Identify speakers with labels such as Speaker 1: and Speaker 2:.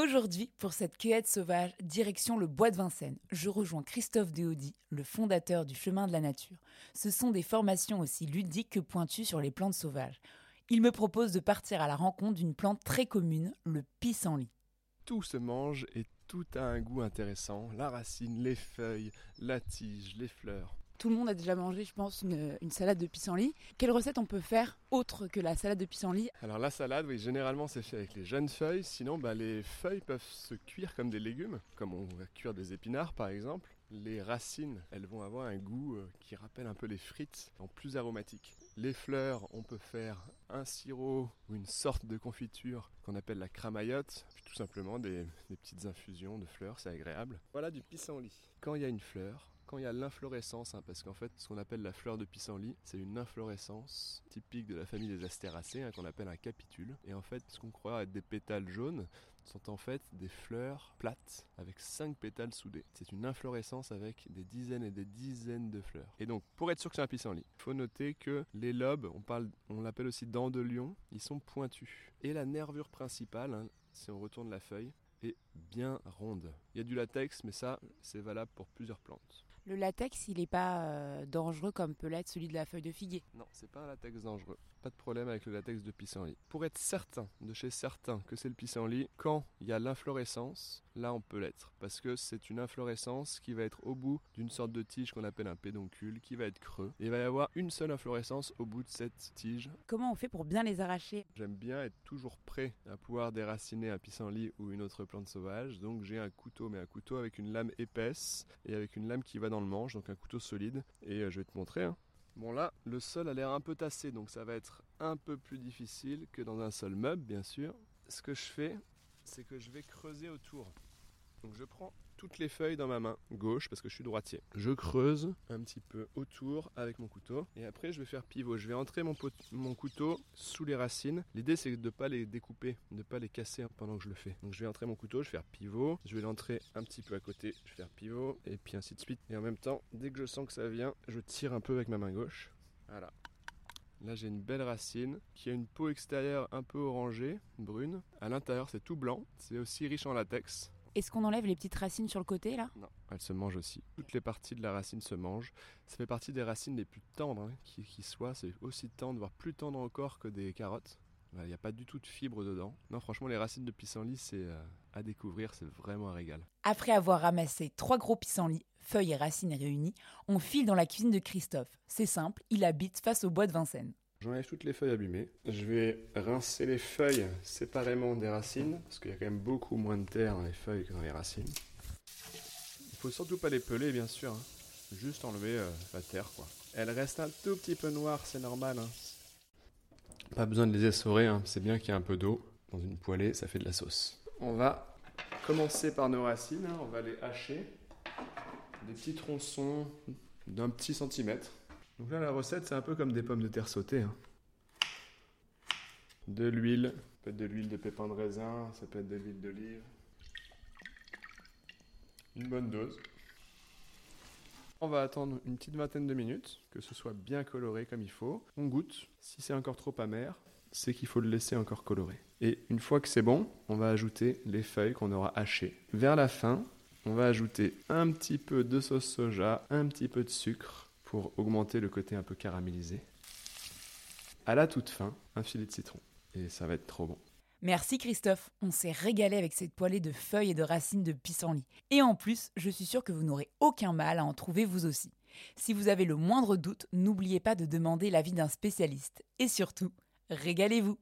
Speaker 1: Aujourd'hui, pour cette cueillette sauvage, direction le bois de Vincennes, je rejoins Christophe Deaudy, le fondateur du Chemin de la Nature. Ce sont des formations aussi ludiques que pointues sur les plantes sauvages. Il me propose de partir à la rencontre d'une plante très commune, le pissenlit.
Speaker 2: Tout se mange et tout a un goût intéressant. La racine, les feuilles, la tige, les fleurs.
Speaker 1: Tout le monde a déjà mangé, je pense, une, salade de pissenlit. Quelle recette on peut faire autre que la salade de pissenlit?
Speaker 2: Alors la salade, oui, généralement c'est fait avec les jeunes feuilles. Sinon, bah, les feuilles peuvent se cuire comme des légumes, comme on va cuire des épinards par exemple. Les racines, elles vont avoir un goût euh, qui rappelle un peu les frites, en plus aromatique. Les fleurs, on peut faire un sirop ou une sorte de confiture qu'on appelle la cramaillotte, puis tout simplement des, des petites infusions de fleurs, c'est agréable. Voilà du pissenlit. Quand il y a une fleur, quand il y a l'inflorescence, hein, parce qu'en fait, ce qu'on appelle la fleur de pissenlit, c'est une inflorescence typique de la famille des astéracées, hein, qu'on appelle un capitule. Et en fait, ce qu'on croit être des pétales jaunes sont en fait des fleurs plates avec cinq pétales soudés. C'est une inflorescence avec des dizaines et des dizaines de fleurs. Et donc, pour être sûr que c'est un pissenlit, il faut noter que les lobes, on, parle, on l'appelle aussi dents de lion, ils sont pointus. Et la nervure principale, hein, si on retourne la feuille, est bien ronde. Il y a du latex, mais ça, c'est valable pour plusieurs plantes.
Speaker 1: Le latex, il n'est pas euh, dangereux comme peut l'être celui de la feuille de figuier.
Speaker 2: Non, c'est pas un latex dangereux. Pas de problème avec le latex de pissenlit. Pour être certain, de chez certains, que c'est le pissenlit, quand il y a l'inflorescence, là on peut l'être. Parce que c'est une inflorescence qui va être au bout d'une sorte de tige qu'on appelle un pédoncule, qui va être creux. Et il va y avoir une seule inflorescence au bout de cette tige.
Speaker 1: Comment on fait pour bien les arracher?
Speaker 2: J'aime bien être toujours prêt à pouvoir déraciner un pissenlit ou une autre plante sauvage. Donc j'ai un couteau, mais un couteau avec une lame épaisse et avec une lame qui va dans le manche, donc un couteau solide. Et euh, je vais te montrer. Hein. Bon là, le sol a l'air un peu tassé, donc ça va être un peu plus difficile que dans un sol meuble, bien sûr. Ce que je fais, c'est que je vais creuser autour. Donc je prends toutes les feuilles dans ma main gauche parce que je suis droitier. Je creuse un petit peu autour avec mon couteau et après je vais faire pivot. Je vais entrer mon, mon couteau sous les racines. L'idée c'est de ne pas les découper, de ne pas les casser pendant que je le fais. Donc je vais entrer mon couteau, je vais faire pivot. Je vais l'entrer un petit peu à côté, je vais faire pivot et puis ainsi de suite. Et en même temps, dès que je sens que ça vient, je tire un peu avec ma main gauche. Voilà. Là, j'ai une belle racine qui a une peau extérieure un peu orangée, brune. À l'intérieur, c'est tout blanc. C'est aussi riche en latex.
Speaker 1: Est-ce qu'on enlève les petites racines sur le côté là?
Speaker 2: Non, elles se mangent aussi. Toutes les parties de la racine se mangent. Ça fait partie des racines les plus tendres hein, qui, qui soient. C'est aussi tendre, voire plus tendre encore que des carottes. Il n'y a pas du tout de fibres dedans. Non, franchement, les racines de pissenlit, c'est euh, à découvrir, c'est vraiment un régal.
Speaker 1: Après avoir ramassé trois gros pissenlits, feuilles et racines réunies, on file dans la cuisine de Christophe. C'est simple, il habite face au bois de Vincennes.
Speaker 2: J'enlève toutes les feuilles abîmées. Je vais rincer les feuilles séparément des racines, parce qu'il y a quand même beaucoup moins de terre dans les feuilles que dans les racines. Il faut surtout pas les peler, bien sûr. Hein. Juste enlever euh, la terre, quoi. Elle reste un tout petit peu noire, c'est normal. Hein. Pas besoin de les essorer, hein. c'est bien qu'il y ait un peu d'eau. Dans une poêlée, ça fait de la sauce. On va commencer par nos racines, on va les hacher. Des petits tronçons d'un petit centimètre. Donc là, la recette, c'est un peu comme des pommes de terre sautées. Hein. De l'huile, peut être de l'huile de pépins de raisin, ça peut être de l'huile d'olive. Une bonne dose. On va attendre une petite vingtaine de minutes, que ce soit bien coloré comme il faut. On goûte. Si c'est encore trop amer, c'est qu'il faut le laisser encore coloré. Et une fois que c'est bon, on va ajouter les feuilles qu'on aura hachées. Vers la fin, on va ajouter un petit peu de sauce soja, un petit peu de sucre pour augmenter le côté un peu caramélisé. À la toute fin, un filet de citron. Et ça va être trop bon.
Speaker 1: Merci Christophe, on s'est régalé avec cette poêlée de feuilles et de racines de pissenlit. Et en plus, je suis sûre que vous n'aurez aucun mal à en trouver vous aussi. Si vous avez le moindre doute, n'oubliez pas de demander l'avis d'un spécialiste. Et surtout, régalez-vous